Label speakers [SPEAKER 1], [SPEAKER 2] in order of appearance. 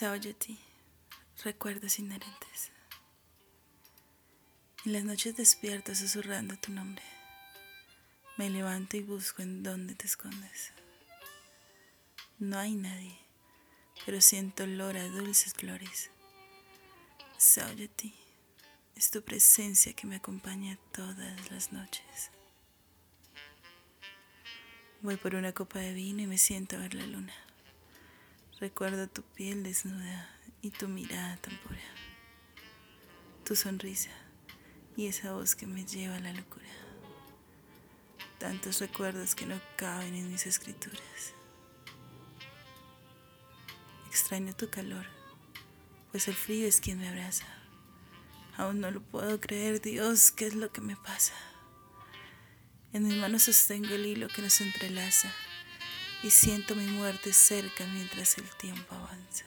[SPEAKER 1] Saoyati, recuerdos inherentes. En las noches despierto susurrando tu nombre. Me levanto y busco en dónde te escondes. No hay nadie, pero siento olor a dulces flores. Saoyati, es tu presencia que me acompaña todas las noches. Voy por una copa de vino y me siento a ver la luna. Recuerdo tu piel desnuda y tu mirada tan pura, tu sonrisa y esa voz que me lleva a la locura. Tantos recuerdos que no caben en mis escrituras. Extraño tu calor, pues el frío es quien me abraza. Aún no lo puedo creer, Dios, ¿qué es lo que me pasa? En mis manos sostengo el hilo que nos entrelaza y siento mi muerte cerca mientras el tiempo avanza.